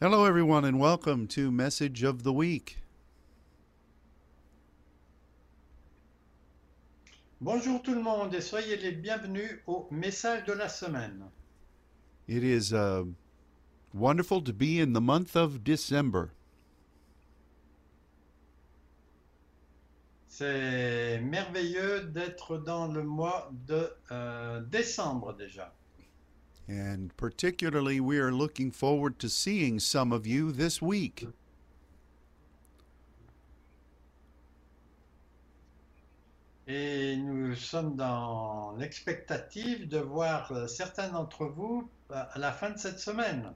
Hello, everyone, and welcome to Message of the Week. Bonjour tout le monde et soyez les bienvenus au message de la semaine. It is uh, wonderful to be in the month of December. C'est merveilleux d'être dans le mois de euh, décembre déjà. And particularly, we are looking forward to seeing some of you this week. Et nous sommes dans l'expectative de voir euh, certains d'entre vous euh, à la fin de cette semaine.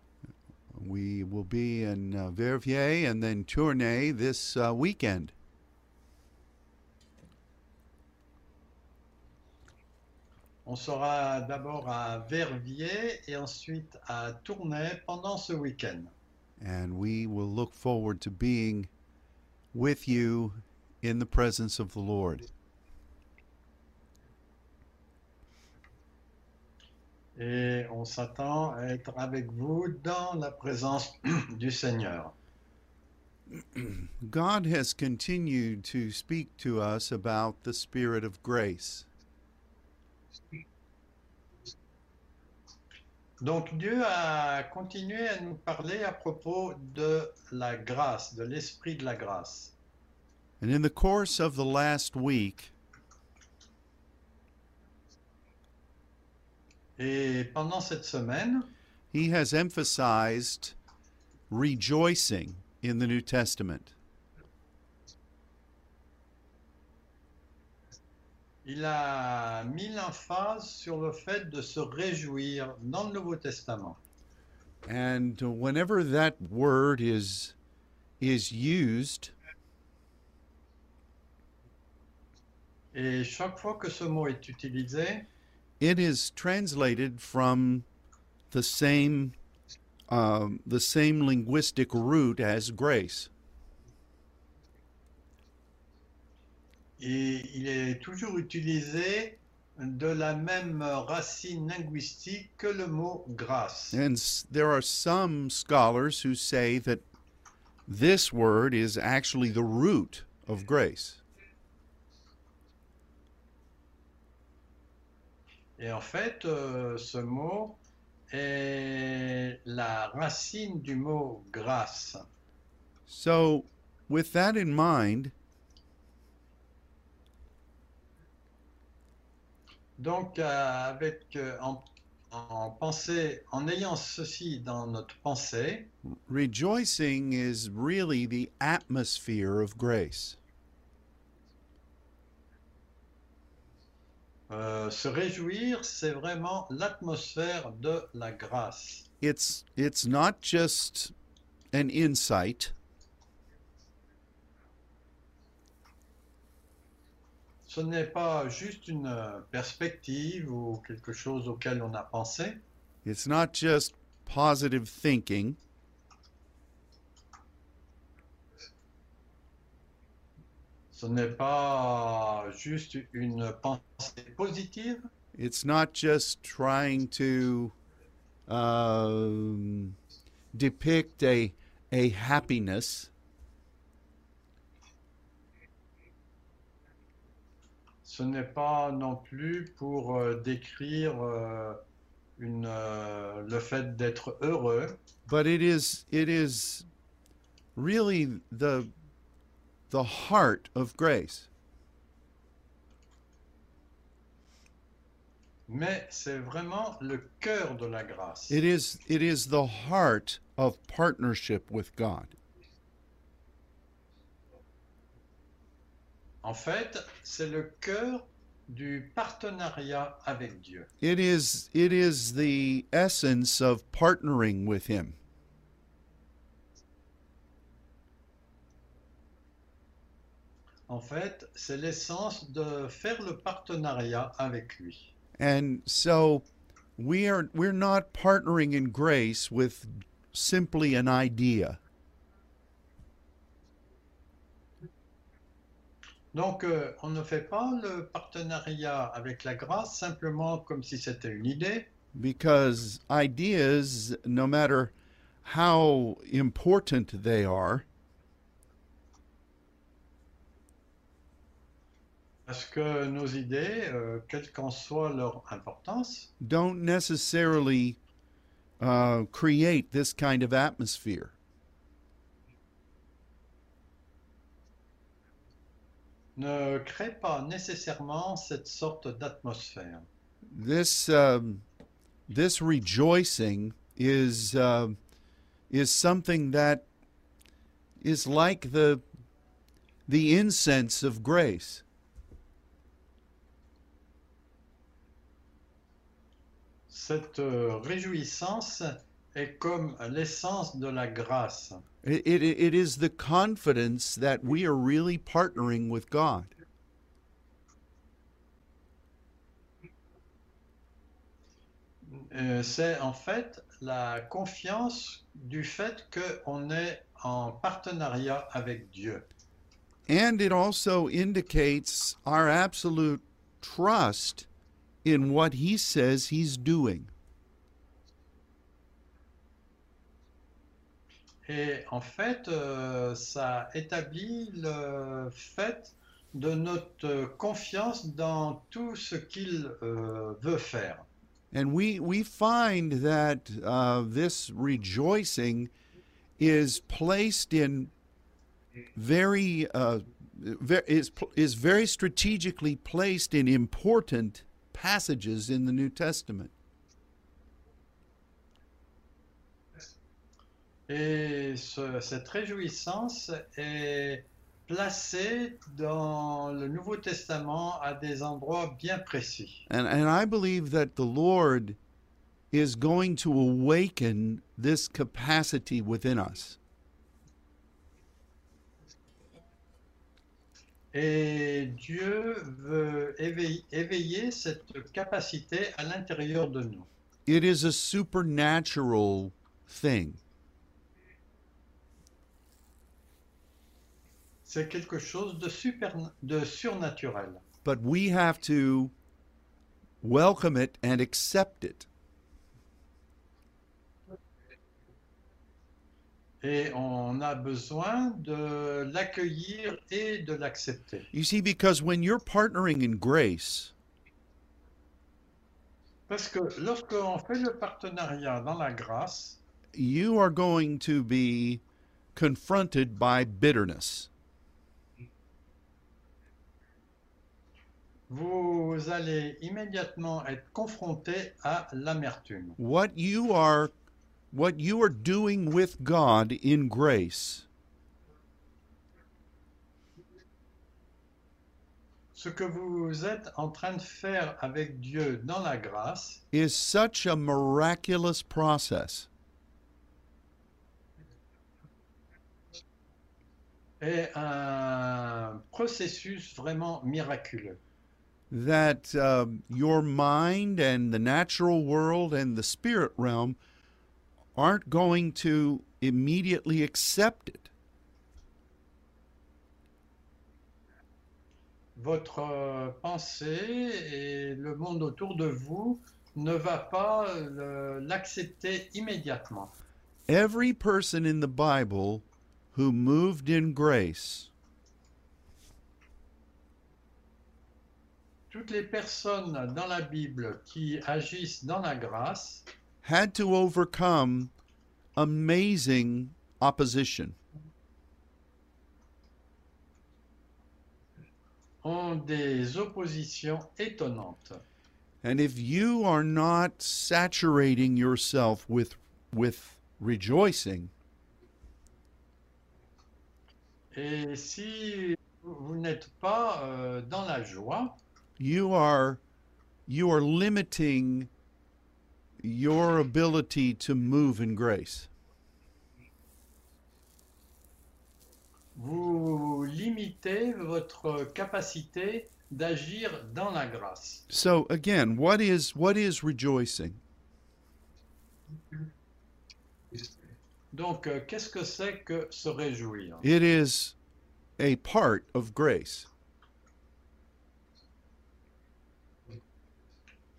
We will be in uh, Verviers and then Tournai this uh, weekend. On sera d'abord à Verviers et ensuite à Tournai pendant ce week-end. And we will look forward to being with you in the presence of the Lord. Et on s'attend à être avec vous dans la présence du Seigneur. God has continued to speak to us about the Spirit of grace. Donc Dieu a continué à nous parler à propos de la grâce, de l'esprit de la grâce. And in the course of the last week, Et pendant cette semaine, he has emphasized rejoicing in the New Testament. Il a mis l'emphase sur le fait de se réjouir dans le Nouveau Testament. And whenever that word is is used, Et chaque fois que ce mot est utilisé, it is translated from the same um, the same linguistic root as grace. Et il est toujours utilisé de la même racine linguistique que le mot grâce. And there are some scholars who say that this word is actually the root of grace. Et en fait, euh, ce mot est la racine du mot grâce. So, with that in mind, Donc, euh, avec, euh, en, en pensée, en ayant ceci dans notre pensée, rejoicing is really the atmosphere of grace. euh, se réjouir, c'est vraiment l'atmosphère de la grâce. It's it's not just an insight, Ce n'est pas juste une euh, perspective ou quelque chose auquel on a pensé. it's not just positive thinking, Ce n'est pas juste une pensée positive. it's not just trying to um, depict a a happiness. Ce n'est pas non plus pour euh, décrire euh, une, euh, le fait d'être heureux, but it is it is really the the heart of grace. Mais c'est vraiment le cœur de la grâce. it is it is the heart of partnership with god En fait, c'est le cœur du partenariat avec Dieu. it is it is the essence of partnering with him En fait, c'est l'essence de faire le partenariat avec lui. and so we are we're not partnering in grace with simply an idea Donc, euh, on ne fait pas le partenariat avec la grâce simplement comme si c'était une idée, because ideas no matter how important they are, Parce que nos idées, euh, quelle qu'en soit leur importance, don't necessarily uh, create this kind of atmosphere. Ne créent pas nécessairement cette sorte d'atmosphère. This um, this rejoicing is uh, is something that is like the the incense of grace. Cette euh, réjouissance est comme l'essence de la grâce. It, it, it is the confidence that we are really partnering with God. Euh, c'est en fait la confiance du fait qu'on est en partenariat avec Dieu. And it also indicates our absolute trust in what He says He's doing. Et en fait, euh, ça établit le fait de notre confiance dans tout ce qu'il euh, veut faire. And we, we find that uh, this rejoicing is placed in very, uh, ve- is, is very strategically placed in important passages in the New Testament. Et ce- cette réjouissance est placée dans le Nouveau Testament à des endroits bien précis. And, and I believe that the Lord is going to awaken this capacity within us. Et Dieu veut éveiller, éveiller cette capacité à l'intérieur de nous. It is a supernatural thing. C'est quelque chose de, super, de surnaturel. but we have to welcome it and accept it. Et on a besoin de l'accueillir et de l'accepter. You see, because when you're partnering in grace, Parce que lorsqu'on fait le partenariat dans la grâce, you are going to be confronted by bitterness. Vous allez immédiatement être confronté à l'amertume. What you are what you are doing with God in grace Ce que vous êtes en train de faire avec Dieu dans la grâce is such a miraculous process. est un processus vraiment miraculeux. That um, your mind and the natural world and the spirit realm aren't going to immediately accept it. Votre euh, pensée et le monde autour de vous ne va pas l'accepter immédiatement. Every person in the Bible who moved in grace Toutes les personnes dans la Bible qui agissent dans la grâce had to overcome amazing opposition. ont des oppositions étonnantes. And if you are not saturating yourself with with rejoicing, Et si vous n'êtes pas euh, dans la joie, you are you are limiting your ability to move in grace. vous limitez votre capacité d'agir dans la grâce. So again, what is what is rejoicing? Donc, euh, qu'est-ce que c'est que se réjouir It is a part of grace.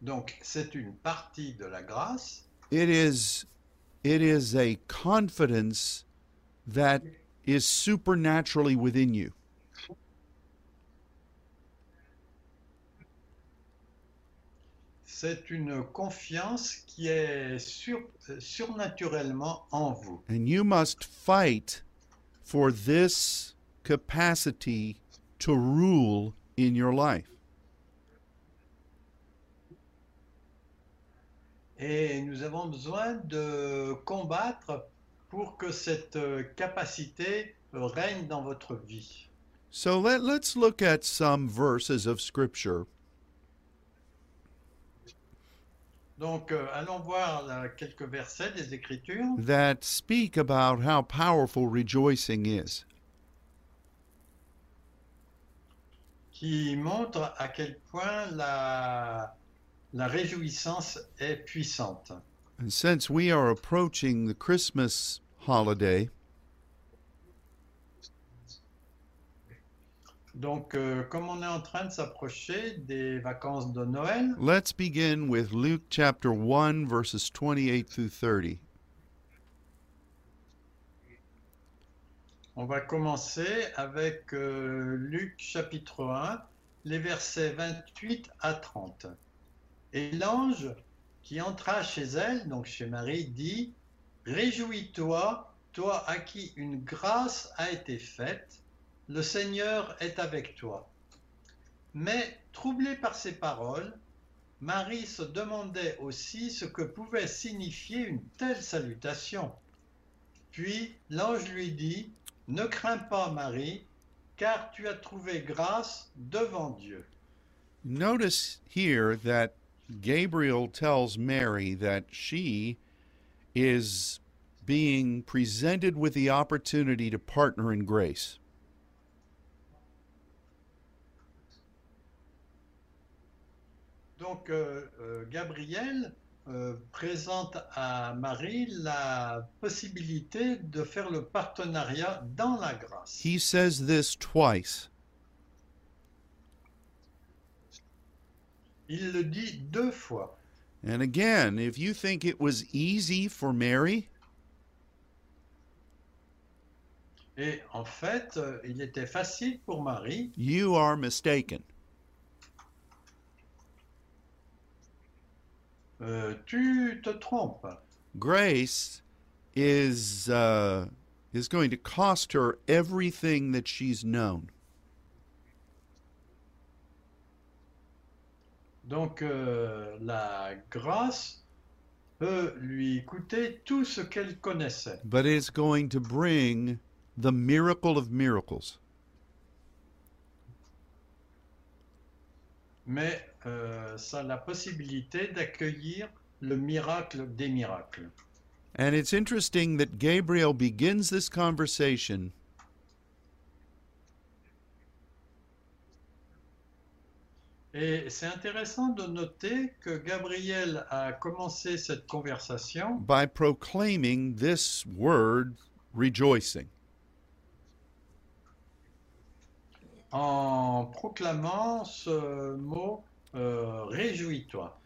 Donc, c'est une partie de la grâce It is it is a confidence that is supernaturally within you. C'est une confiance qui est sur- surnaturellement en vous. And you must fight for this capacity to rule in your life. Et nous avons besoin de combattre pour que cette euh, capacité euh, règne dans votre vie. So let, let's look at some verses of Scripture. Donc, euh, allons voir là, quelques versets des Écritures that speak about how powerful rejoicing is. qui montrent à quel point la, la réjouissance est puissante. And since we are approaching the Christmas holiday, Donc, euh, comme on est en train de s'approcher des vacances de Noël, let's begin with Luke chapter 1, verses 28 through 30. on va commencer avec euh, Luc chapitre 1, les versets 28 à 30. Et l'ange qui entra chez elle, donc chez Marie, dit, Réjouis-toi, toi à qui une grâce a été faite, le Seigneur est avec toi. Mais, troublée par ces paroles, Marie se demandait aussi ce que pouvait signifier une telle salutation. Puis l'ange lui dit, Ne crains pas, Marie, car tu as trouvé grâce devant Dieu. Notice here that Gabriel tells Mary that she is being presented with the opportunity to partner in grace. Donc euh, euh, Gabriel euh, présente à Marie la possibilité de faire le partenariat dans la grâce. He says this twice. Il le dit deux fois. And again, if you think it was easy for Mary, Et en fait, euh, il était facile pour Marie. you are mistaken. Euh, tu te trompes. Grace is uh, is going to cost her everything that she's known. Donc euh, la grâce peut lui coûter tout ce qu'elle connaissait. but it's going to bring the miracle of miracles. Mais euh, ça a la possibilité d'accueillir le miracle des miracles. And it's interesting that Gabriel begins this conversation Et c'est intéressant de noter que Gabriel a commencé cette conversation by proclaiming this word, rejoicing. en proclamant ce mot euh, réjouis-toi.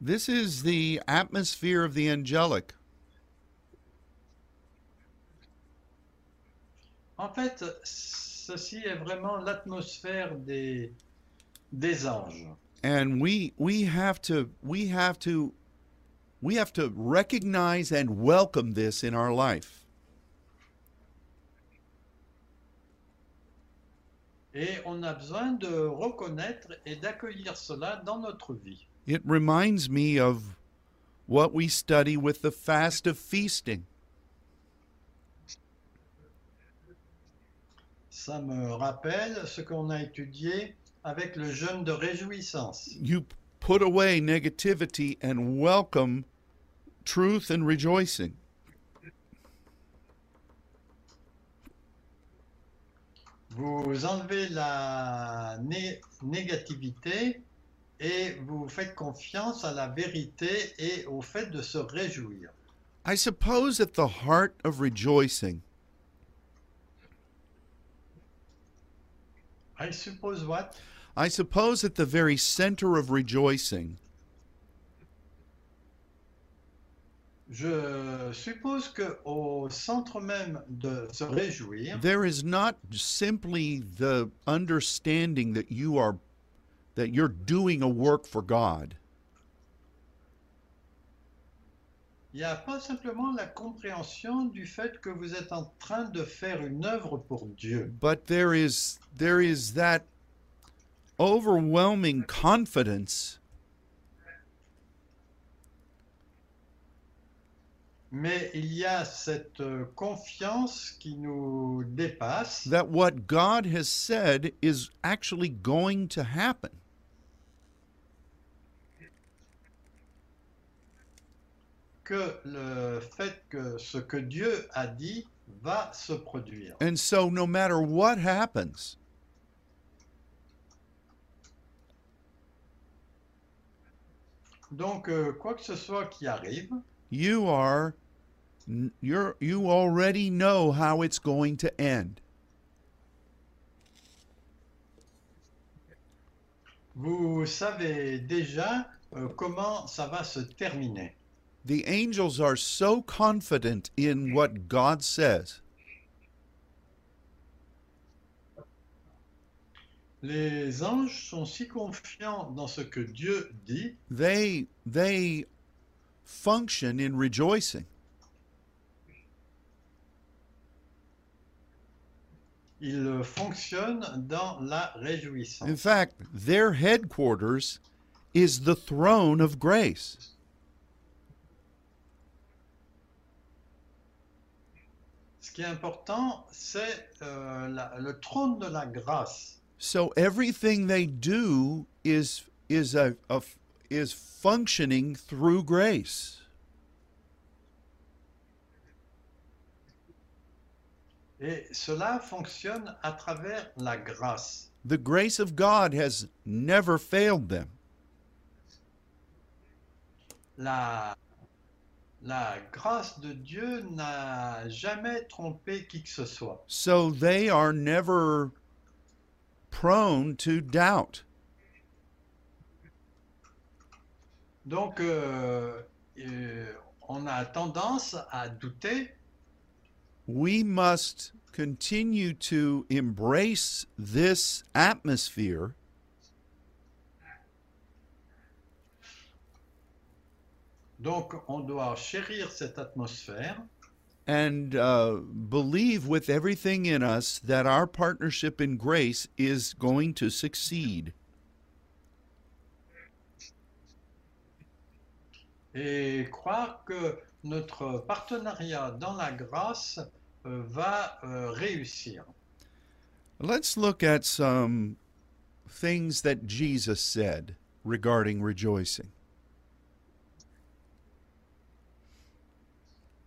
This is the atmosphere of the angelic. En fait, ceci est vraiment l'atmosphère des, des anges. And we we have to we have to we have to recognize and welcome this in our life. Et on a besoin de reconnaître et d'accueillir cela dans notre vie. It reminds me of what we study with the fast of feasting. Ça me rappelle ce qu'on a étudié avec le jeûne de réjouissance. you put away negativity and welcome truth and rejoicing. Vous enlevez la né- négativité et vous faites confiance à la vérité et au fait de se réjouir. I suppose at the heart of rejoicing I suppose what? I suppose at the very center of rejoicing Je suppose que au centre même de se réjouir, there is not simply the understanding that you are that you're doing a work for God. il n'y a pas simplement la compréhension du fait que vous êtes en train de faire une œuvre pour Dieu, but there is there is that overwhelming confidence mais il y a cette euh, confiance qui nous dépasse, that what God has said is actually going to happen. que le fait que ce que Dieu a dit va se produire. And so no matter what happens, Donc, euh, quoi que ce soit qui arrive, you are you're you already know how it's going to end. vous savez déjà euh, comment ça va se terminer. The angels are so confident in what God says Les anges sont si confiants dans ce que Dieu dit, they they function in rejoicing. ils fonctionnent dans la In réjouissance. fact, their headquarters is the throne of grace. Ce qui est important, c'est euh, le trône de la grâce. So everything they do is is a, a is functioning through grace. Et cela fonctionne à travers la grâce. The grace of God has never failed them. La, la grâce de Dieu n'a jamais trompé qui que ce soit. So they are never prone to doubt. Donc, euh, euh, on a tendance à douter. We must continue to embrace this atmosphere Donc, on doit chérir cette atmosphère and uh, believe with everything in us that our partnership in grace is going to succeed. et croire que notre partenariat dans la grâce euh, va euh, réussir. Let's look at some things that Jesus said regarding rejoicing.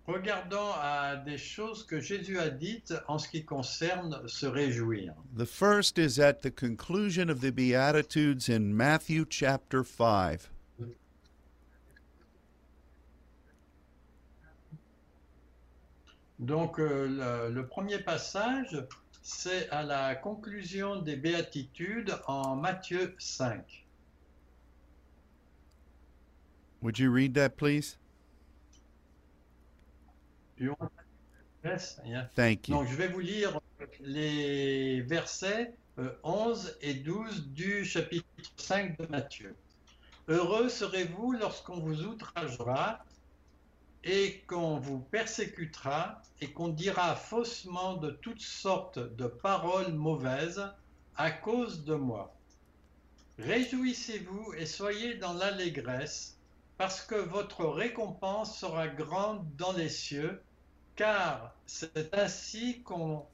Regardons à des choses que Jésus a dites en ce qui concerne se réjouir. The first is at the conclusion of the Beatitudes in Matthew chapter 5. Donc euh, le, le premier passage, c'est à la conclusion des béatitudes en Matthieu 5. Would you read that, please? Yes, yeah. Thank you. Donc je vais vous lire les versets euh, 11 et 12 du chapitre 5 de Matthieu. Heureux serez-vous lorsqu'on vous outragera et qu'on vous persécutera et qu'on dira faussement de toutes sortes de paroles mauvaises à cause de moi. Réjouissez-vous et soyez dans l'allégresse, parce que votre récompense sera grande dans les cieux, car c'est ainsi qu'on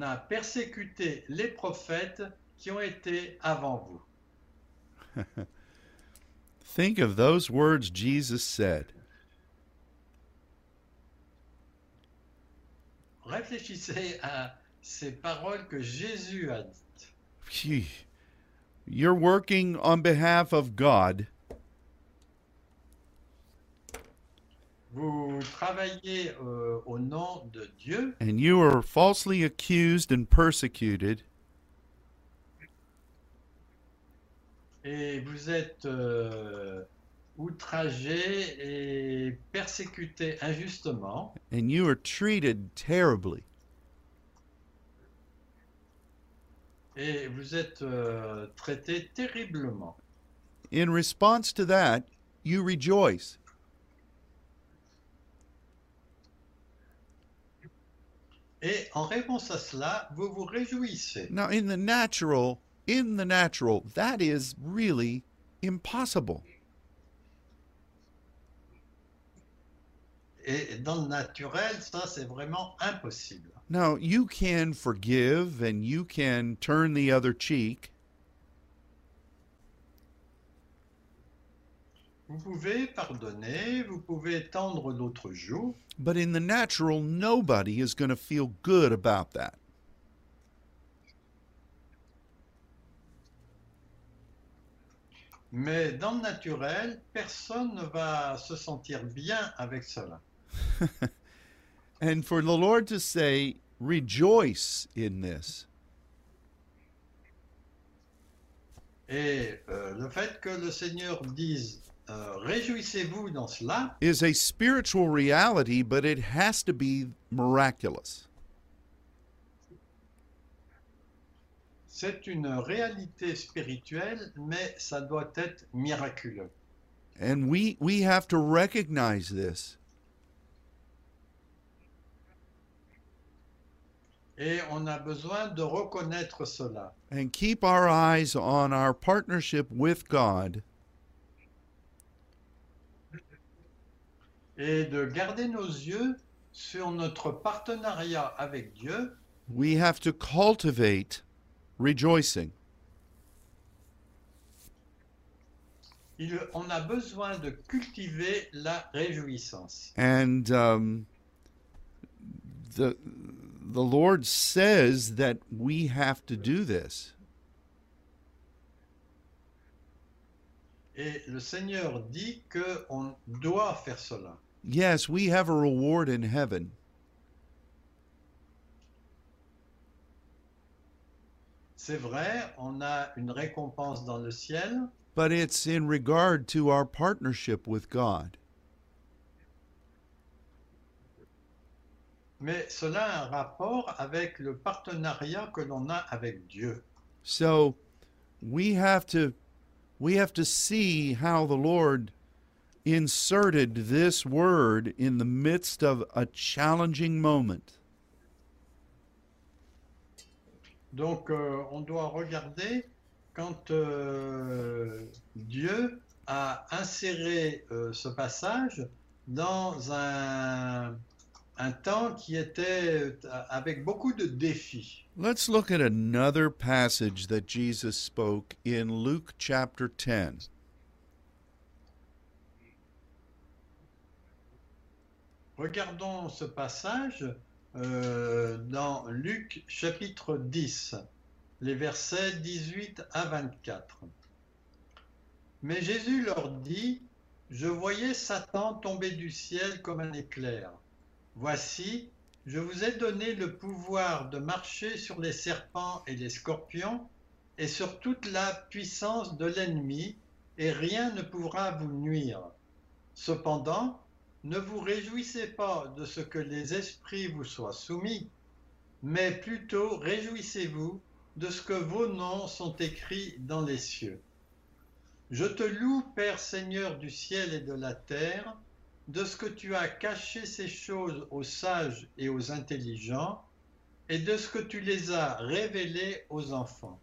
a persécuté les prophètes qui ont été avant vous. Think of those words Jesus said. Réfléchissez à ces paroles que Jésus a dites. You're working on behalf of God, Vous travaillez euh, au nom de Dieu and you are falsely accused and persecuted, et vous êtes euh, outragé et persécuté injustement and you are treated terribly. et vous êtes euh, traité terriblement. In response to that, you rejoice. Et en réponse à cela, vous vous réjouissez. Now, in the natural, in the natural, that is really impossible. Et dans le naturel, ça c'est vraiment impossible. Now, you can forgive and you can turn the other cheek, Vous pouvez pardonner, vous pouvez tendre l'autre joue, but in the natural, nobody is going to feel good about that. mais dans le naturel, personne ne va se sentir bien avec cela. And for the Lord to say, rejoice in this, Et euh, le fait que le Seigneur dise euh, réjouissez-vous dans cela, is a spiritual reality, but it has to be miraculous. c'est une réalité spirituelle, mais ça doit être miraculeux. And we, we have to recognize this. Et on a besoin de reconnaître cela. and keep our eyes on our partnership with God Et de garder nos yeux sur notre partenariat avec Dieu, we have to cultivate rejoicing. il- on a besoin de cultiver la réjouissance. And um, the, the Lord says that we have to do this. Et le Seigneur dit que on doit faire cela. Yes, we have a reward in heaven, C'est vrai, on a une récompense dans le ciel, but it's in regard to our partnership with God. mais cela a un rapport avec le partenariat que l'on a avec Dieu. So we have to we have to see how the Lord inserted this word in the midst of a challenging moment. Donc euh, on doit regarder quand euh, Dieu a inséré euh, ce passage dans un, un temps qui était euh, avec beaucoup de défis. Let's look at another passage that Jesus spoke in Luke chapter 10. Regardons ce passage euh, dans Luc chapitre 10, les versets 18 à 24. Mais Jésus leur dit, Je voyais Satan tomber du ciel comme un éclair. Voici, je vous ai donné le pouvoir de marcher sur les serpents et les scorpions et sur toute la puissance de l'ennemi, et rien ne pourra vous nuire. Cependant, ne vous réjouissez pas de ce que les esprits vous soient soumis, mais plutôt réjouissez-vous de ce que vos noms sont écrits dans les cieux. Je te loue, Père Seigneur du ciel et de la terre, de ce que tu as caché ces choses aux sages et aux intelligents, et de ce que tu les as révélées aux enfants.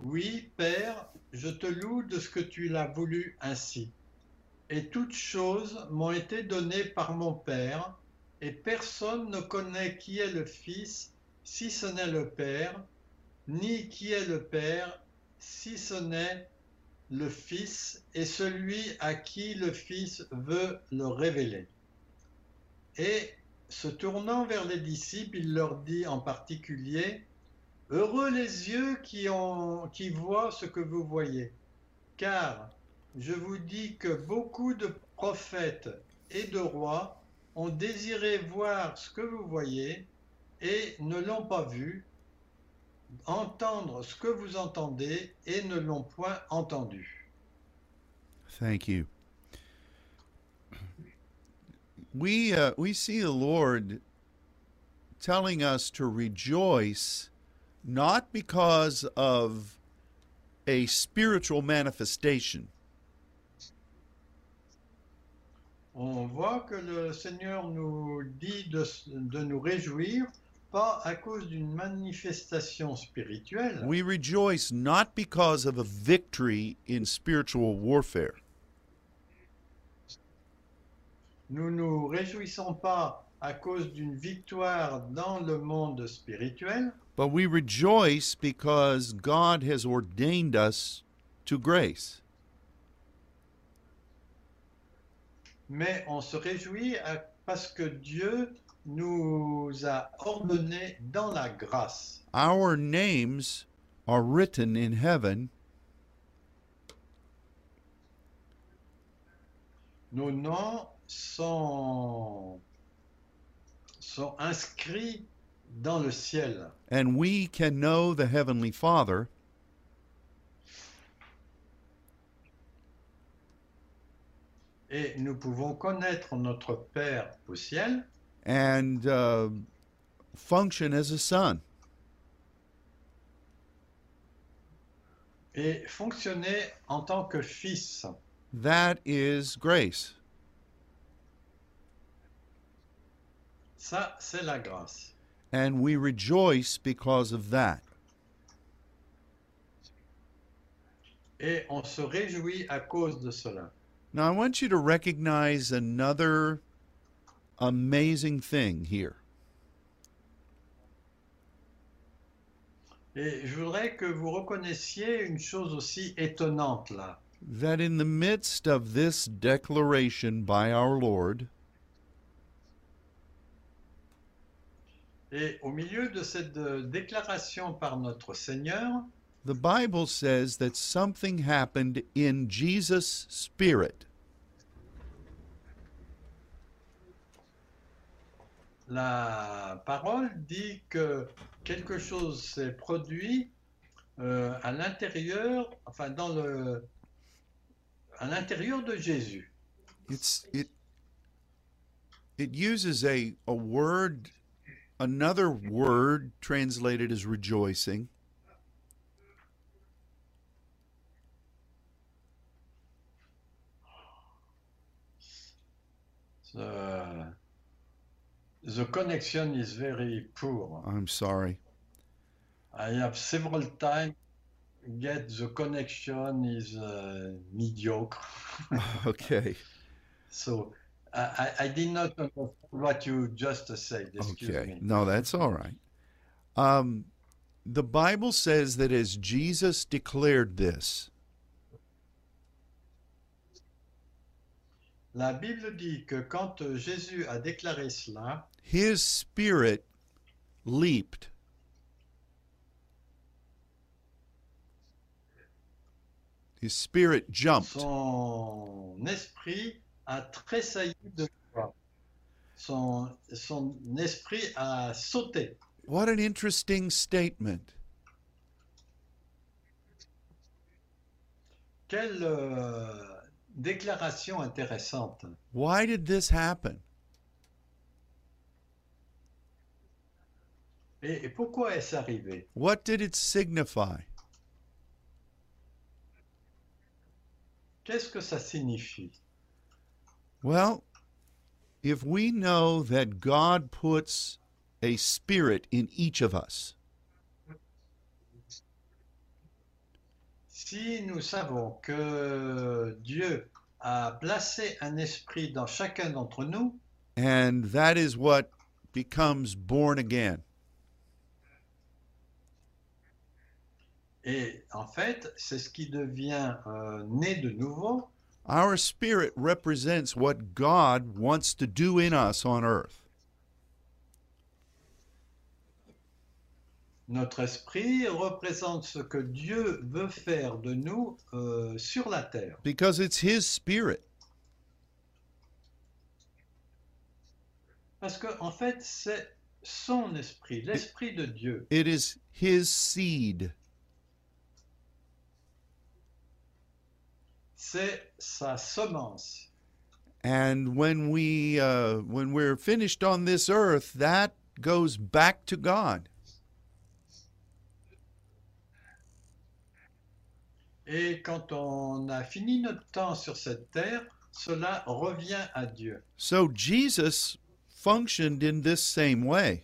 Oui, Père, je te loue de ce que tu l'as voulu ainsi. Et toutes choses m'ont été données par mon Père, et personne ne connaît qui est le Fils, si ce n'est le Père, ni qui est le Père, si ce n'est le Fils, et celui à qui le Fils veut le révéler. Et se tournant vers les disciples, il leur dit en particulier, Heureux les yeux qui, ont, qui voient ce que vous voyez, car je vous dis que beaucoup de prophètes et de rois ont désiré voir ce que vous voyez et ne l'ont pas vu, entendre ce que vous entendez et ne l'ont point entendu. Thank you. we uh, we see the Lord telling us to rejoice not because of a spiritual manifestation, On voit que le Seigneur nous dit de, de nous réjouir, pas à cause d'une manifestation spirituelle, we rejoice not because of a victory in spiritual warfare. nous nous réjouissons pas à cause d'une victoire dans le monde spirituel, But we rejoice because God has ordained us to grace. Mais on se réjouit à- parce que Dieu nous a ordonnés dans la grâce. Our names are written in heaven Nos noms sont, sont inscrits dans le ciel. and we can know the Heavenly Father Et nous pouvons connaître notre Père au ciel and uh, function as a son. et fonctionner en tant que fils. That is grace. Ça, c'est la grâce. And we rejoice because of that. Et on se réjouit à cause de cela. Now, I want you to recognize another amazing thing here. Et je voudrais que vous reconnaissiez une chose aussi étonnante là. That in the midst of this declaration by our Lord, Et au milieu de cette euh, déclaration par notre Seigneur, the Bible says that something happened in Jesus' spirit. la parole dit que quelque chose s'est produit euh, à l'intérieur, enfin dans le, à l'intérieur de Jésus. It's it it uses a a word another word translated as rejoicing The, the connection is very poor. I'm sorry. I have several times get the connection is uh, mediocre. Okay. So I, I, did not understand what you just said. Excuse Okay. me. No, that's all right. Um, the Bible says that as Jesus declared this, La Bible dit que quand euh, Jésus a déclaré cela, his spirit leaped. His spirit jumped. son esprit a tressailli de joie. Son, son esprit a sauté. What an interesting statement. Quelle euh, déclaration intéressante. Why did this happen? Et, et pourquoi est-ce arrivé? What did it signify? Qu'est-ce que ça signifie? Well, if we know that God puts a spirit in each of us, Si nous savons que Dieu a placé un esprit dans chacun d'entre nous, and that is what becomes born again, et en fait, c'est ce qui devient euh, né de nouveau, our spirit represents what God wants to do in us on earth. Notre esprit représente ce que Dieu veut faire de nous euh, sur la terre. Because it's His spirit. Parce que en fait, c'est son esprit, l'esprit de Dieu. It is His seed. C'est sa semence. And when we uh, when we're finished on this earth, that goes back to God. Et quand on a fini notre temps sur cette terre, cela revient à Dieu. So Jesus functioned in this same way.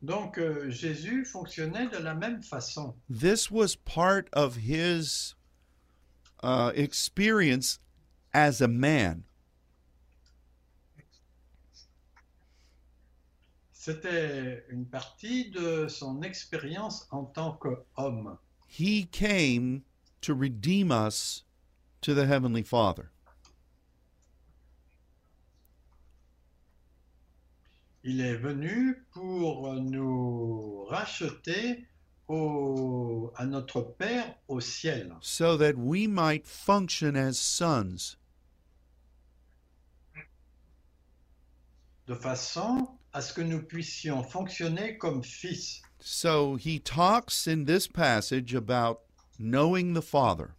Donc euh, Jésus fonctionnait de la même façon. This was part of his uh, experience as a man. C'était une partie de son expérience en tant qu'homme. He came to redeem us to the Heavenly Father. Il est venu pour nous racheter au- à notre Père au ciel, so that we might function as sons. de façon à ce que nous puissions fonctionner comme fils. So he talks in this passage about knowing the Father.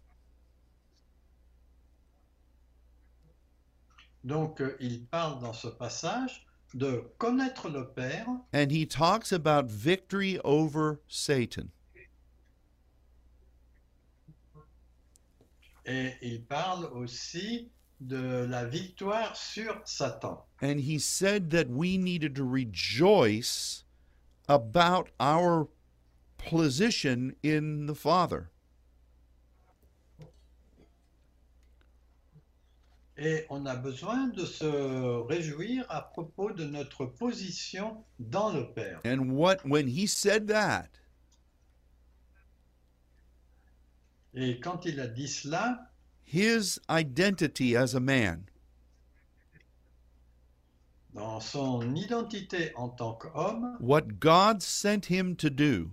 Donc euh, il parle dans ce passage de connaître le Père And he talks about victory over Satan. et il parle aussi de la victoire sur Satan. And he said that we needed to rejoice about our position in the Father. Et on a besoin de se réjouir à propos de notre position dans le Père. And what when he said that, Et quand il a dit cela, his identity as a man dans son identité en tant qu'homme, what God sent him to do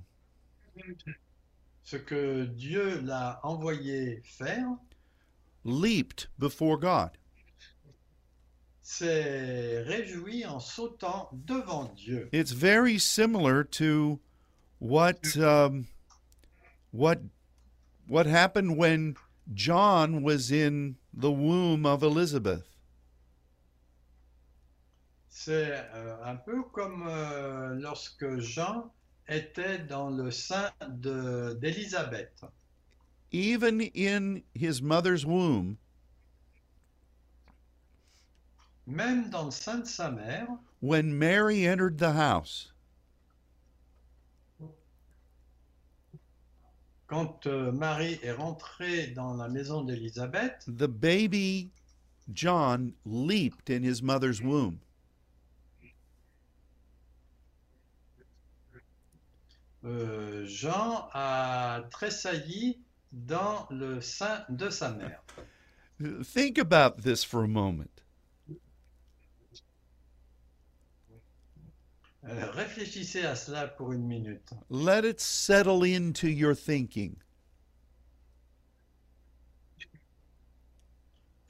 ce que Dieu l'a envoyé faire, leaped before God. réjoui en sautant devant Dieu. It's very similar to what um, what what happened when John was in the womb of Elizabeth. C'est euh, un peu comme euh, lorsque Jean était dans le sein de- d'Élisabeth. Even in his mother's womb, Même dans le sein de sa mère, when Mary entered the house, quand euh, Marie est rentrée dans la maison d'Élisabeth, the baby John leaped in his mother's womb. euh, Jean a tressailli dans le sein de sa mère. Think about this for a moment. Réfléchissez à cela pour une minute. Let it settle into your thinking.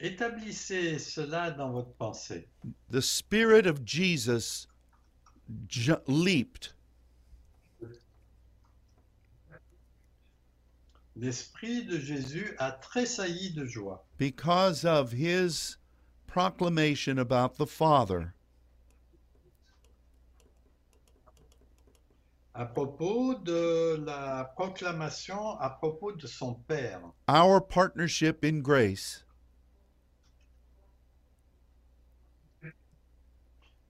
Établissez cela dans votre pensée. The Spirit of Jesus ju- leaped L'Esprit de Jésus a tressailli de joie because of his proclamation about the Father. À propos de la proclamation à propos de son Père, Our partnership in grace.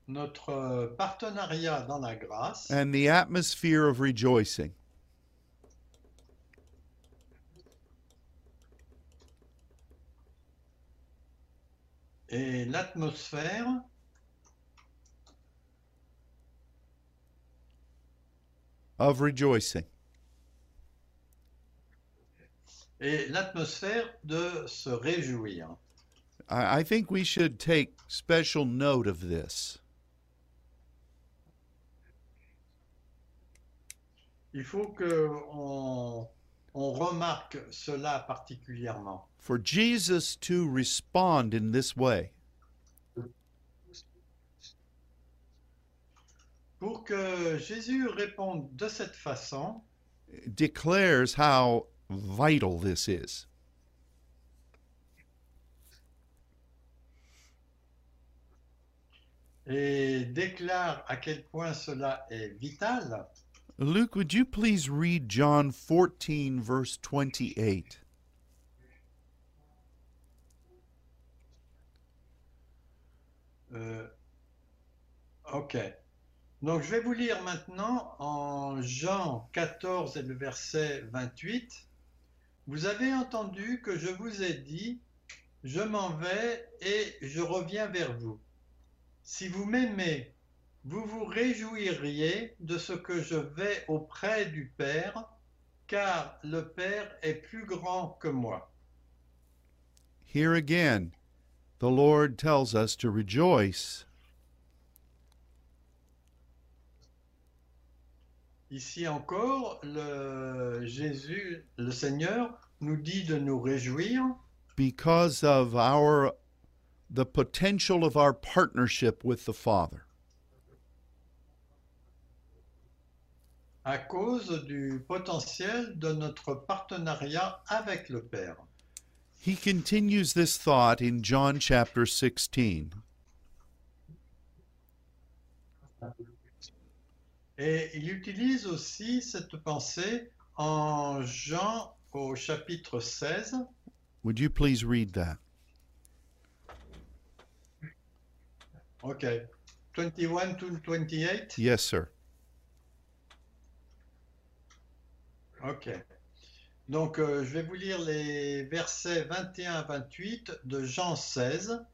Notre partenariat dans la grâce. And the atmosphere of rejoicing. et l'atmosphère Of rejoicing. et l'atmosphère de se réjouir. I, I think we should take special note of this. Il faut que on, on remarque cela particulièrement. For Jesus to respond in this way, Pour que Jésus réponde de cette façon, declares how vital this is. Et déclare à quel point cela est vital. Luke, would you please read John 14, verse 28? Uh. Donc je vais vous lire maintenant en Jean 14 et le verset 28. Vous avez entendu que je vous ai dit, je m'en vais et je reviens vers vous. Si vous m'aimez, vous vous réjouiriez de ce que je vais auprès du Père, car le Père est plus grand que moi. Here again, the Lord tells us to rejoice. Ici encore, le Jésus, le Seigneur, nous dit de nous réjouir because of our the potential of our partnership with the Father. à cause du potentiel de notre partenariat avec le Père. He continues this thought in John chapter 16. Et il utilise aussi cette pensée en Jean au chapitre 16. Would you please read that? OK. 21 to 28. Yes, sir. OK. Donc, euh, je vais vous lire les versets 21 à 28 de Jean 16.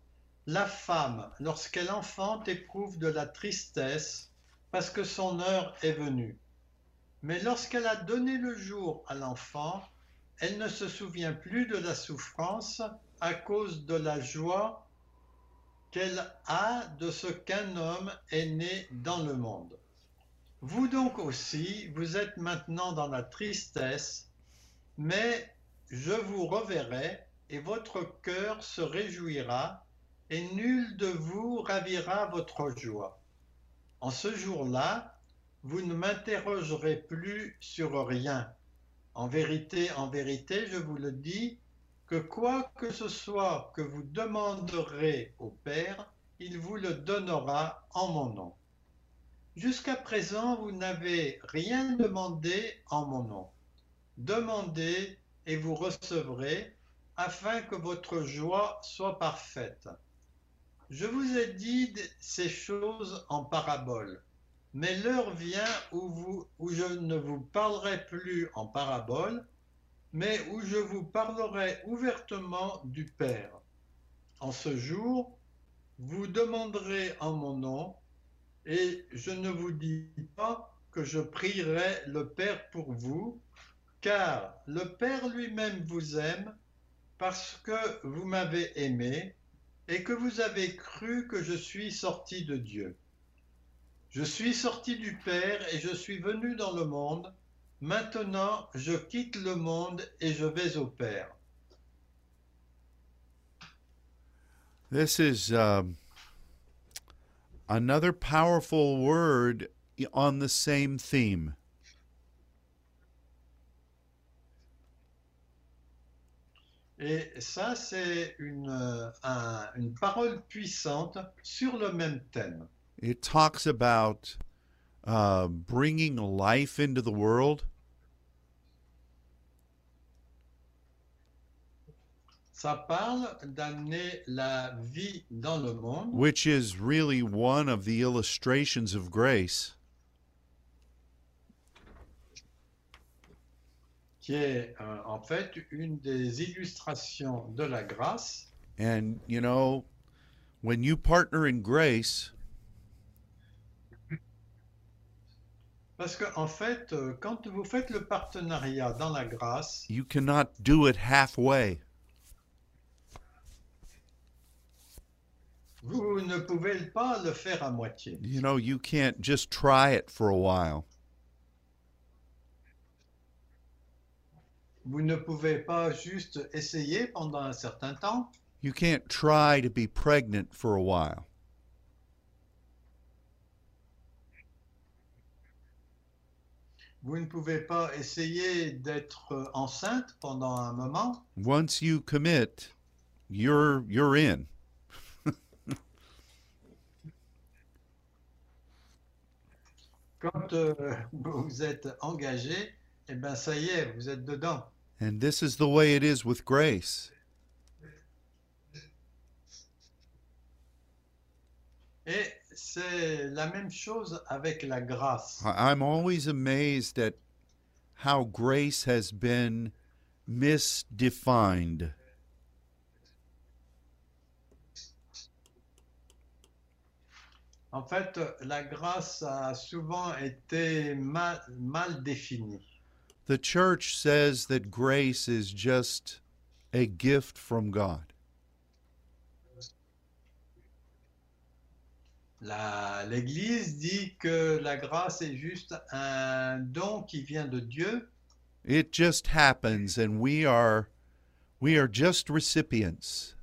La femme, lorsqu'elle enfante, éprouve de la tristesse parce que son heure est venue. Mais lorsqu'elle a donné le jour à l'enfant, elle ne se souvient plus de la souffrance à cause de la joie qu'elle a de ce qu'un homme est né dans le monde. Vous donc aussi, vous êtes maintenant dans la tristesse, mais je vous reverrai et votre cœur se réjouira et nul de vous ravira votre joie. En ce jour-là, vous ne m'interrogerez plus sur rien. En vérité, en vérité, je vous le dis, que quoi que ce soit que vous demanderez au Père, il vous le donnera en mon nom. Jusqu'à présent, vous n'avez rien demandé en mon nom. Demandez et vous recevrez, afin que votre joie soit parfaite. Je vous ai dit ces choses en parabole, mais l'heure vient où, je ne vous parlerai plus en parabole, mais où je vous parlerai ouvertement du Père. En ce jour, vous demanderez en mon nom, et je ne vous dis pas que je prierai le Père pour vous, car le Père lui-même vous aime parce que vous m'avez aimé et que vous avez cru que je suis sorti de Dieu. Je suis sorti du Père et je suis venu dans le monde. Maintenant, je quitte le monde et je vais au Père. This is um, another powerful word on the same theme. Et ça, c'est une, euh, un- une parole puissante sur le même thème. It talks about uh, bringing life into the world, Ça parle d'amener la vie dans le monde, which is really one of the illustrations of grace. Qui est euh, en fait une des illustrations de la grâce. And, you know, when you partner in grace, Parce que en fait, euh, quand vous faites le partenariat dans la grâce, you cannot do it halfway. vous ne pouvez pas le faire à moitié. You know, you can't just try it for a while. Vous ne pouvez pas juste essayer pendant un certain temps. You can't try to be pregnant for a while. Vous ne pouvez pas essayer d'être enceinte pendant un moment. Once you commit, you're you're in. Quand euh, vous êtes engagé, eh ben ça y est, vous êtes dedans. And this is the way it is with grace. Et c'est la même chose avec la grâce. I- I'm always amazed at how grace has been misdefined. En fait, la grâce a souvent été mal, mal définie. The church says that grace is just a gift from God. L'Église dit que la grâce est juste un don qui vient de Dieu It just happens and we are we are just recipients.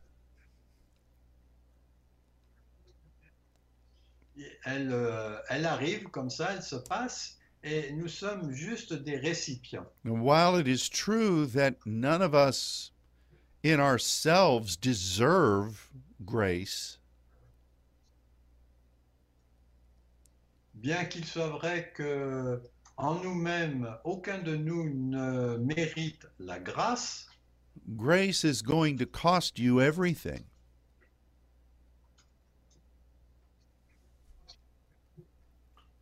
Elle, euh, elle arrive comme ça, elle se passe, et nous sommes juste des récipients. And while it is true that none of us in ourselves deserve grace, Bien qu'il soit vrai que en nous-mêmes, aucun de nous ne mérite la grâce, grace is going to cost you everything.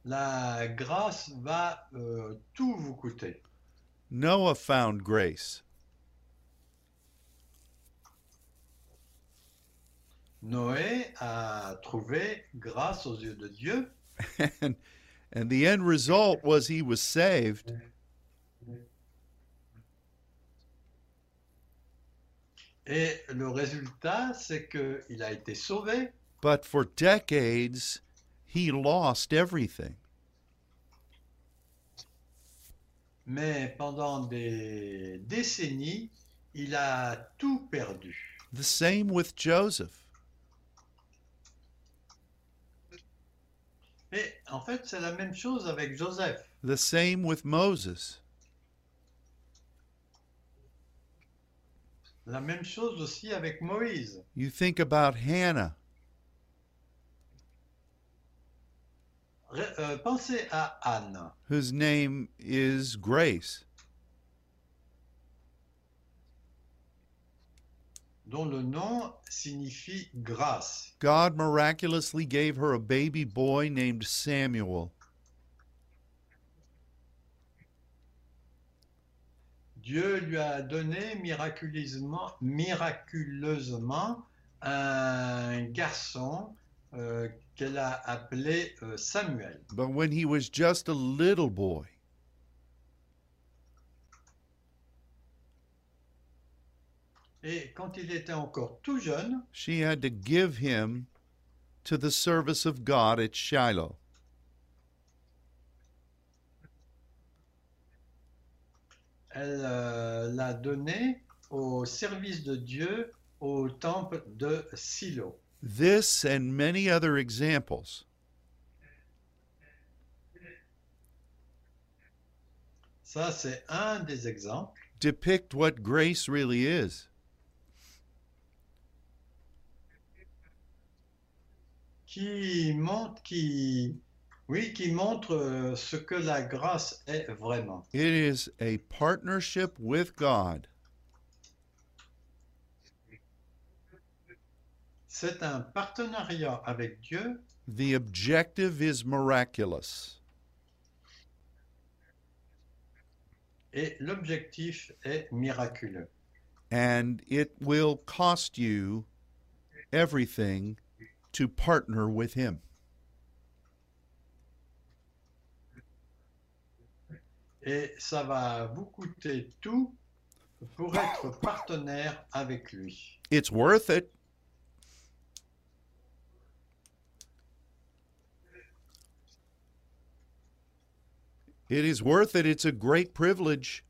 La grâce va euh, tout vous coûter. Noah found grace. Noé a trouvé grâce aux yeux de Dieu, and and the end result was he was saved, et le résultat, c'est qu'il a été sauvé, but for decades he lost everything. mais pendant des décennies, il a tout perdu. The same with Joseph. Et en fait, c'est la même chose avec Joseph. The same with Moses. La même chose aussi avec Moïse. You think about Hannah. Euh, pensez à Anne, whose name is Grace. dont le nom signifie grâce. God miraculously gave her a baby boy named Samuel. Dieu lui a donné miraculeusement, miraculeusement un garçon euh, qu'elle a appelé euh, Samuel. But when he was just a little boy, Et quand il était encore tout jeune, she had to give him to the service of God at Shiloh. elle euh, l'a donné au service de Dieu au temple de Silo. This and many other examples Ça, c'est un des exemples depict what grace really is. qui montre, qui, oui, qui montre euh, ce que la grâce est vraiment. It is a partnership with God C'est un partenariat avec Dieu The objective is miraculous. et l'objectif est miraculeux. and it will cost you everything to partner with him. Et ça va vous coûter tout pour être partenaire avec lui. It's worth it. It is worth it. It's a great privilege.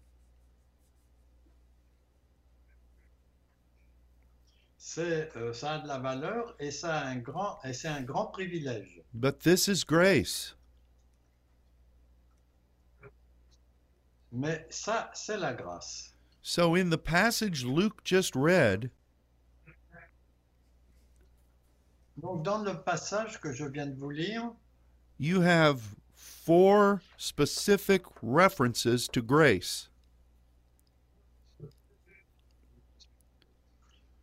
C'est, euh, ça a de la valeur et ça a un grand, et c'est un grand privilège. But this is grace. Mais ça, c'est la grâce. So, in the passage Luke just read, Donc, dans le passage que je viens de vous lire, you have four specific references to grace.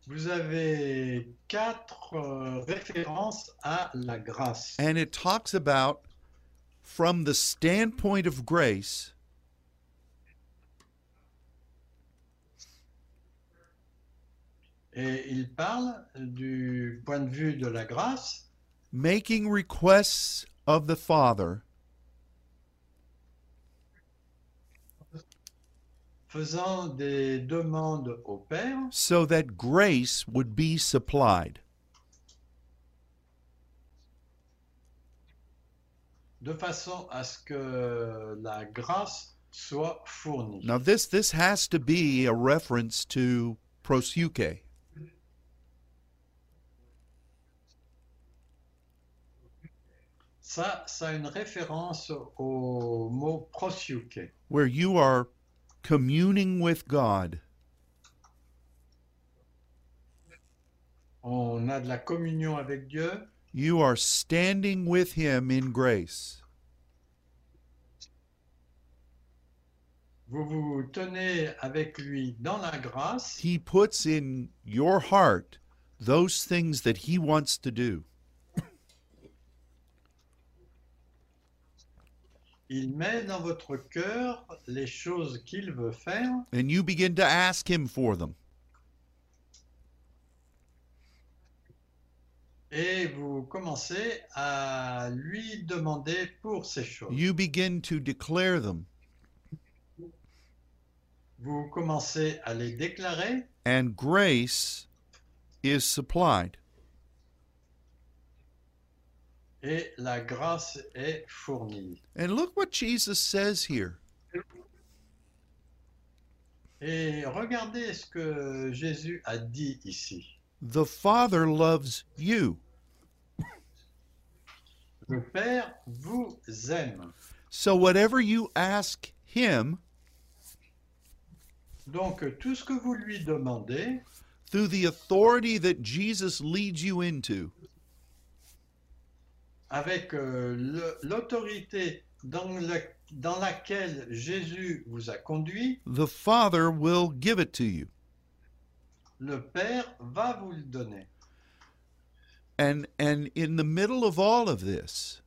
Vous avez quatre euh, références à la grâce. And it talks about, from the standpoint of grace, Et il parle du point de vue de la grâce, making requests of the Father faisant des demandes au Père so that grace would be supplied. de façon à ce que la grâce soit fournie. Now this this has to be a reference to prosuke. Ça, ça a une référence au mot prosuke, where you are communing with God On a de la communion avec Dieu, you are standing with him in grace. vous vous tenez avec lui dans la grâce, He puts in your heart those things that he wants to do. Il met dans votre cœur les choses qu'il veut faire And you begin to ask him for them. et vous commencez à lui demander pour ces choses. You begin to declare them. Vous commencez à les déclarer And grace is supplied. Et la grâce est fournie. And look what Jesus says here. Et regardez ce que Jésus a dit ici. The Father loves you. Le Père vous aime. So whatever you ask him Donc tout ce que vous lui demandez, through the authority that Jesus leads you into, avec euh, l'autorité dans, la- dans laquelle Jésus vous a conduit, the Father will give it to you. le Père va vous le donner. And and in the middle of all of this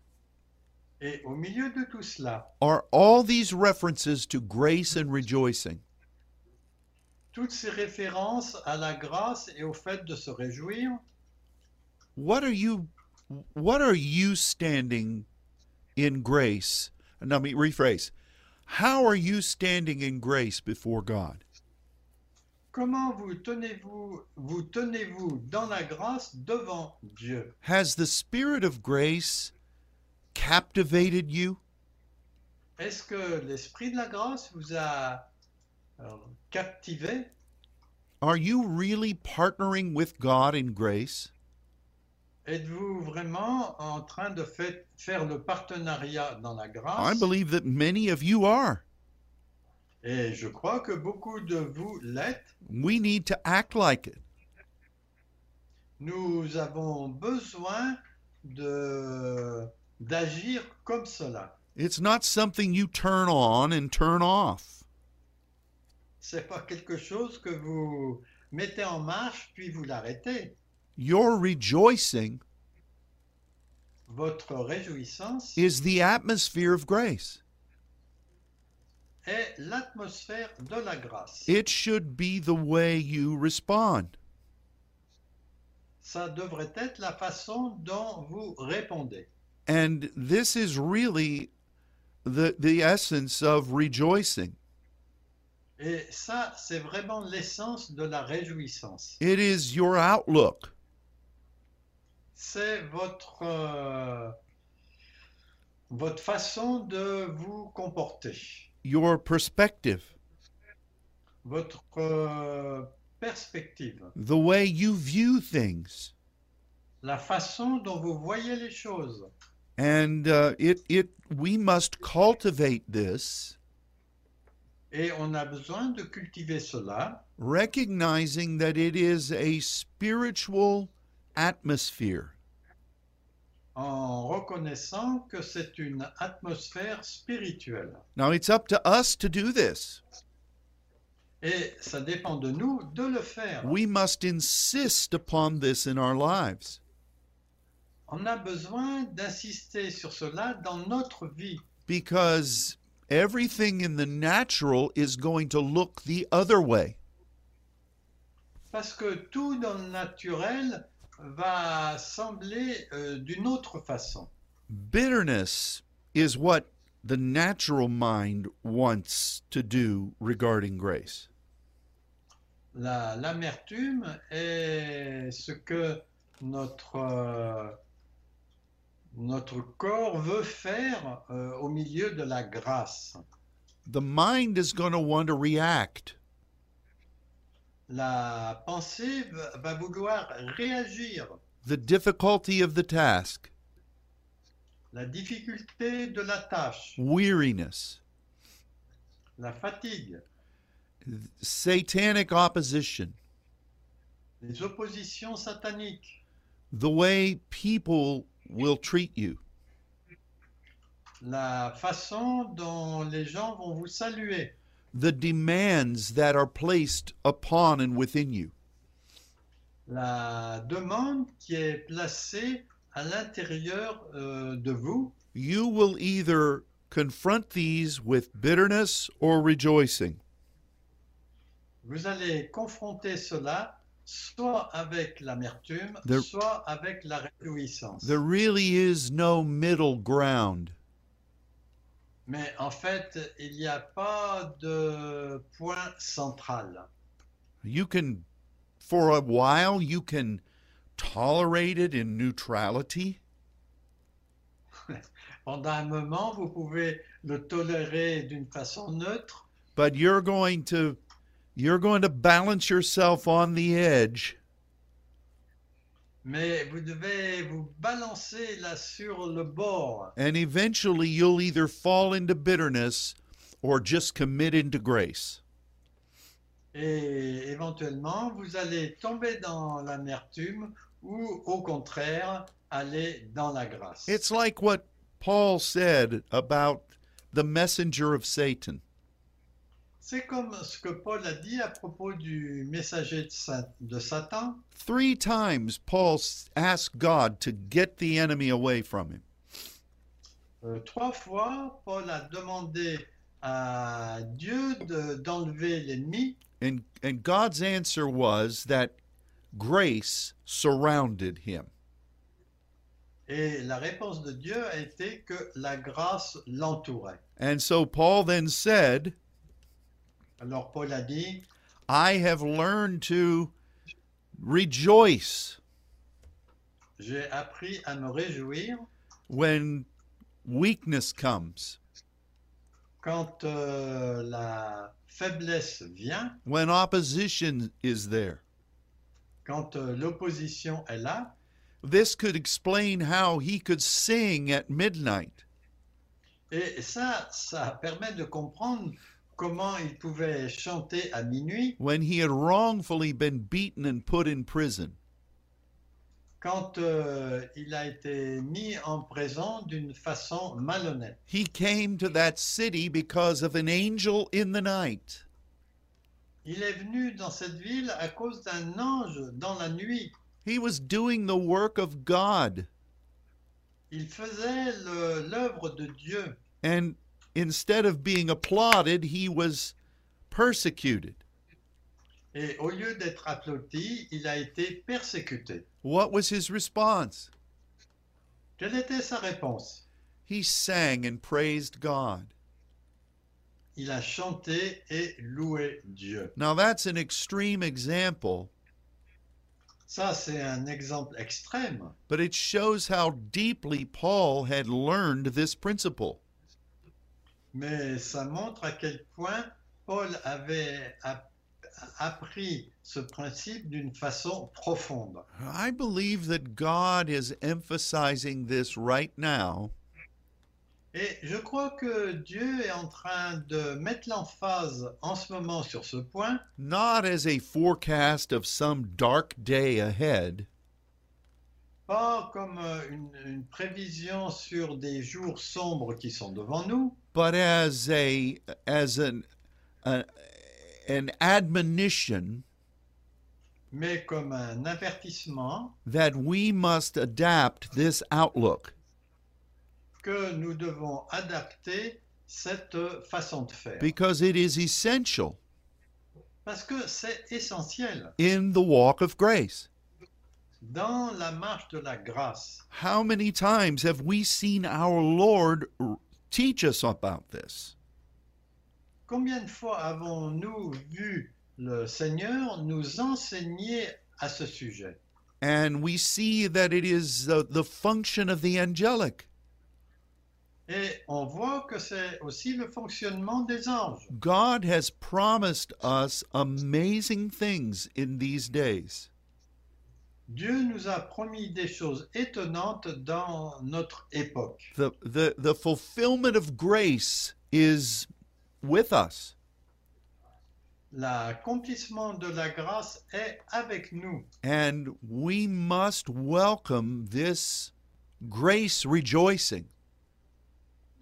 Et au milieu de tout cela, are all these references to grace and rejoicing. toutes ces références à la grâce et au fait de se réjouir, What are you what are you standing in grace? And let me rephrase. How are you standing in grace before God? comment vous tenez-vous vous tenez-vous dans la grâce devant Dieu Has the spirit of grace captivated you? Est-ce que l'esprit de la grâce vous a euh, captivé Are you really partnering with God in grace? Êtes-vous vraiment en train de fait- faire le partenariat dans la I grâce believe that many of you are. Et je crois que beaucoup de vous l'êtes. We need to act like it. Nous avons besoin de d'agir comme cela. It's not something you turn on and turn off. C'est pas quelque chose que vous mettez en marche puis vous l'arrêtez. Your rejoicing Votre réjouissance is the atmosphere of grace. est l'atmosphère de la grâce. It should be the way you respond. Ça devrait être la façon dont vous répondez. And this is really the, the essence of rejoicing. Et ça, c'est vraiment l'essence de la réjouissance. It is your outlook. C'est votre, euh, votre façon de vous comporter, your perspective, votre euh, perspective, the way you view things. la façon dont vous voyez les choses. And uh, it, it, we must cultivate this, Et on a besoin de cultiver cela, recognizing that it is a spiritual atmosphere. En reconnaissant que c'est une atmosphère spirituelle. Now, it's up to us to do this. Et ça dépend de nous de le faire. We must insist upon this in our lives. On a besoin d'insister sur cela dans notre vie. because everything in the natural is going to look the other way. Parce que tout dans le naturel va sembler euh, d'une autre façon. Bitterness is what the natural mind wants to do regarding grace. La- L'amertume est ce que notre, euh, notre corps veut faire euh, au milieu de la grâce. The mind is going to want to react. La pensée va- vouloir réagir. The difficulty of the task, La difficulté de la tâche, weariness, la fatigue, satanic opposition, les oppositions sataniques, the way people will treat you. la façon dont les gens vont vous saluer, the demands that are placed upon and within you. la demande qui est placée à l'intérieur euh, de vous, You will either confront these with bitterness or rejoicing. vous allez confronter cela soit avec l'amertume, soit avec la réjouissance. There really is no middle ground. Mais en fait, il n'y a pas de point central. You can, for a while, you can tolerate it in neutrality, Pendant un moment, vous pouvez le tolérer d'une façon neutre, but you're going to you're going to balance yourself on the edge mais vous devez vous balancer là sur le bord. and eventually you'll either fall into bitterness or just commit into grace. Et éventuellement, vous allez tomber dans l'amertume ou au contraire, aller dans la grâce. It's like what Paul said about the messenger of Satan. C'est comme ce que Paul a dit à propos du messager de Sa- de Satan. Three times Paul asked God to get the enemy away from him. Euh, trois fois, Paul a demandé à Dieu de- d'enlever l'ennemi And, and God's answer was that grace surrounded him. et la réponse de Dieu a été que la grâce l'entourait. And so Paul then said, Alors Paul a dit, I have learned to rejoice j'ai appris à me réjouir when weakness comes, quand euh, la faiblesse vient, when opposition is there. quand euh, l'opposition est là. This could explain how he could sing at midnight. Et ça, ça permet de comprendre comment il pouvait chanter à minuit when he had wrongfully been beaten and put in prison. quand euh, il a été mis en prison d'une façon malhonnête. He came to that city because of an angel in the night. Il est venu dans cette ville à cause d'un ange dans la nuit. He was doing the work of God. Il faisait l'œuvre de Dieu. And instead of being applauded, he was persecuted. Et au lieu d'être applaudi, il a été persécuté. What was his response? Quelle était sa réponse He sang and praised God. Il a chanté et loué Dieu. Now, that's an extreme example, Ça, c'est un exemple extrême, but it shows how deeply Paul had learned this principle. Mais ça montre à quel point Paul avait ap- appris ce principe d'une façon profonde. I believe that God is emphasizing this right now. Et je crois que Dieu est en train de mettre l'emphase en ce moment sur ce point, not as a forecast of some dark day ahead, pas comme euh, une, une prévision sur des jours sombres qui sont devant nous, but as a as an an admonition mais comme un avertissement that we must adapt this outlook que nous devons adapter cette façon de faire. because it is essential Parce que c'est essentiel in the walk of grace. Dans la marche de la grâce. How many times have we seen our Lord teach us about this? Combien de fois avons-nous vu le Seigneur nous enseigner à ce sujet? And we see that it is the, the function of the angelic. Et on voit que c'est aussi le fonctionnement des anges. God has promised us amazing things in these days. Dieu nous a promis des choses étonnantes dans notre époque. The, the, the fulfillment of grace is with us. L'accomplissement de la grâce est avec nous. And we must welcome this grace rejoicing.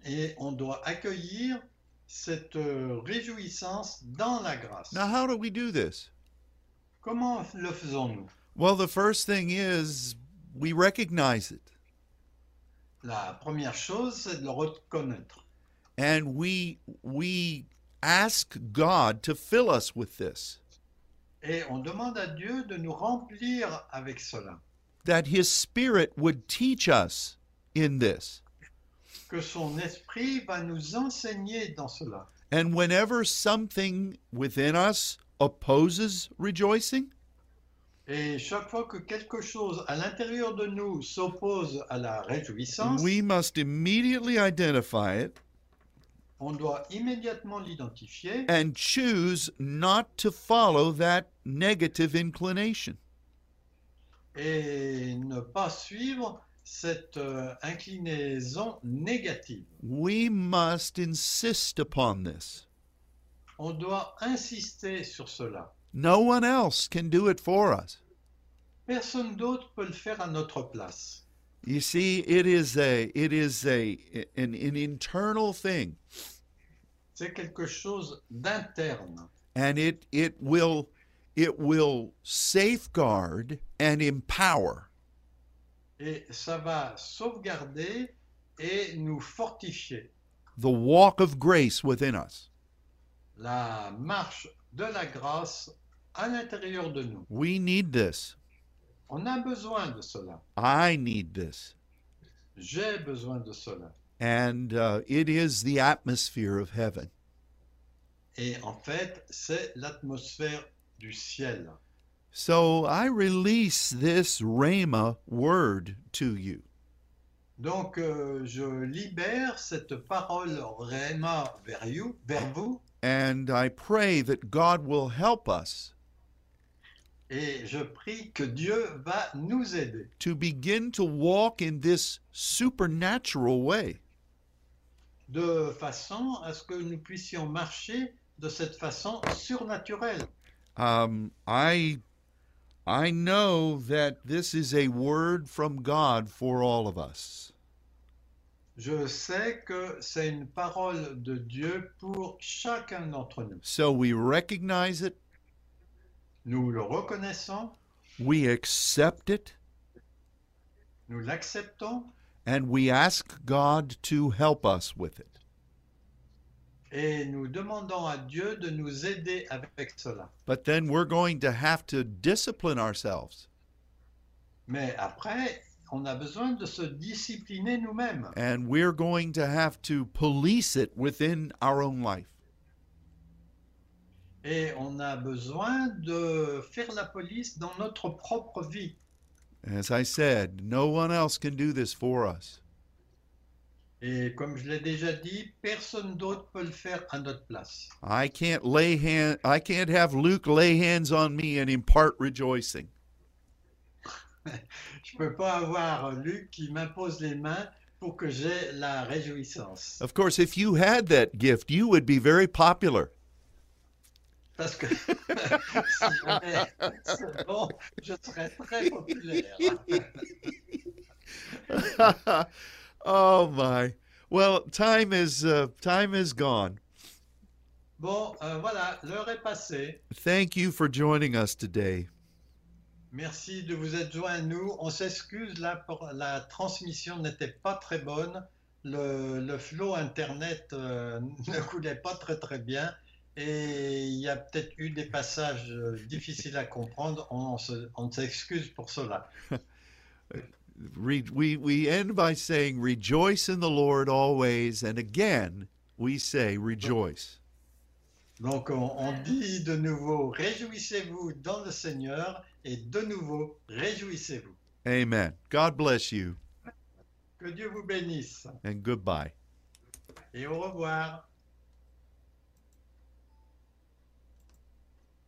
Et on doit accueillir cette réjouissance dans la grâce. Now, how do we do this? Comment le faisons-nous? Well, the first thing is we recognize it La première chose, c'est de le reconnaître. and we we ask God to fill us with this. Et on demande à Dieu de nous remplir avec cela. That his spirit would teach us in this. Que son esprit va nous enseigner dans cela. And whenever something within us opposes rejoicing, Et chaque fois que quelque chose à l'intérieur de nous s'oppose à la réjouissance, we must immediately identify it on doit immédiatement l'identifier and choose not to follow that negative inclination. et ne pas suivre cette euh, inclinaison négative. We must insist upon this. On doit insister sur cela. No one else can do it for us. Personne d'autre peut le faire à notre place. You see, it is a it is a an, an internal thing, C'est quelque chose d'interne and it it will it will safeguard and empower et ça va sauvegarder et nous fortifier. the walk of grace within us. La marche de la grâce à l'intérieur de nous. We need this. On a besoin de cela. I need this. J'ai besoin de cela. And uh, it is the atmosphere of heaven. Et en fait, c'est l'atmosphère du ciel. So I release this Rhema word to you. Donc, euh, je libère cette parole Réma vers you- vers vous And I pray that God will help us et je prie que Dieu va nous aider to begin to walk in this supernatural way. de façon à ce que nous puissions marcher de cette façon surnaturelle. Um, I I know that this is a word from God for all of us. Je sais que c'est une parole de Dieu pour chacun d'entre nous. So we recognize it, Nous le reconnaissons, we accept it, nous l'acceptons and we ask God to help us with it. et nous demandons à Dieu de nous aider avec cela. But then we're going to have to discipline ourselves Mais après, on a besoin de se discipliner nous-mêmes and we're going to have to police it within our own life. Et on a besoin de faire la police dans notre propre vie. As I said, no one else can do this for us. Et comme je l'ai déjà dit, personne d'autre peut le faire à notre place. I can't lay hand I can't have Luke lay hands on me and impart rejoicing. Je peux pas avoir Luc qui m'impose les mains pour que j'aie la réjouissance. Of course, if you had that gift, you would be very popular. Parce que si c'est bon, je serai très populaire. oh my. Well, time is uh, time is gone. Bon, euh, voilà, l'heure est passée. Thank you for joining us today. Merci de vous être joints à nous. On s'excuse là pour la transmission n'était pas très bonne. Le, le flow internet euh, ne coulait pas très très bien et il y a peut-être eu des passages euh, difficiles à comprendre. On, se- on s'excuse pour cela. We we end by saying, "Rejoice in the Lord always," and again we say, "Rejoice." Donc on, on dit de nouveau, réjouissez-vous dans le Seigneur et de nouveau, réjouissez-vous. Amen. God bless you, Que Dieu vous bénisse and goodbye. et au revoir.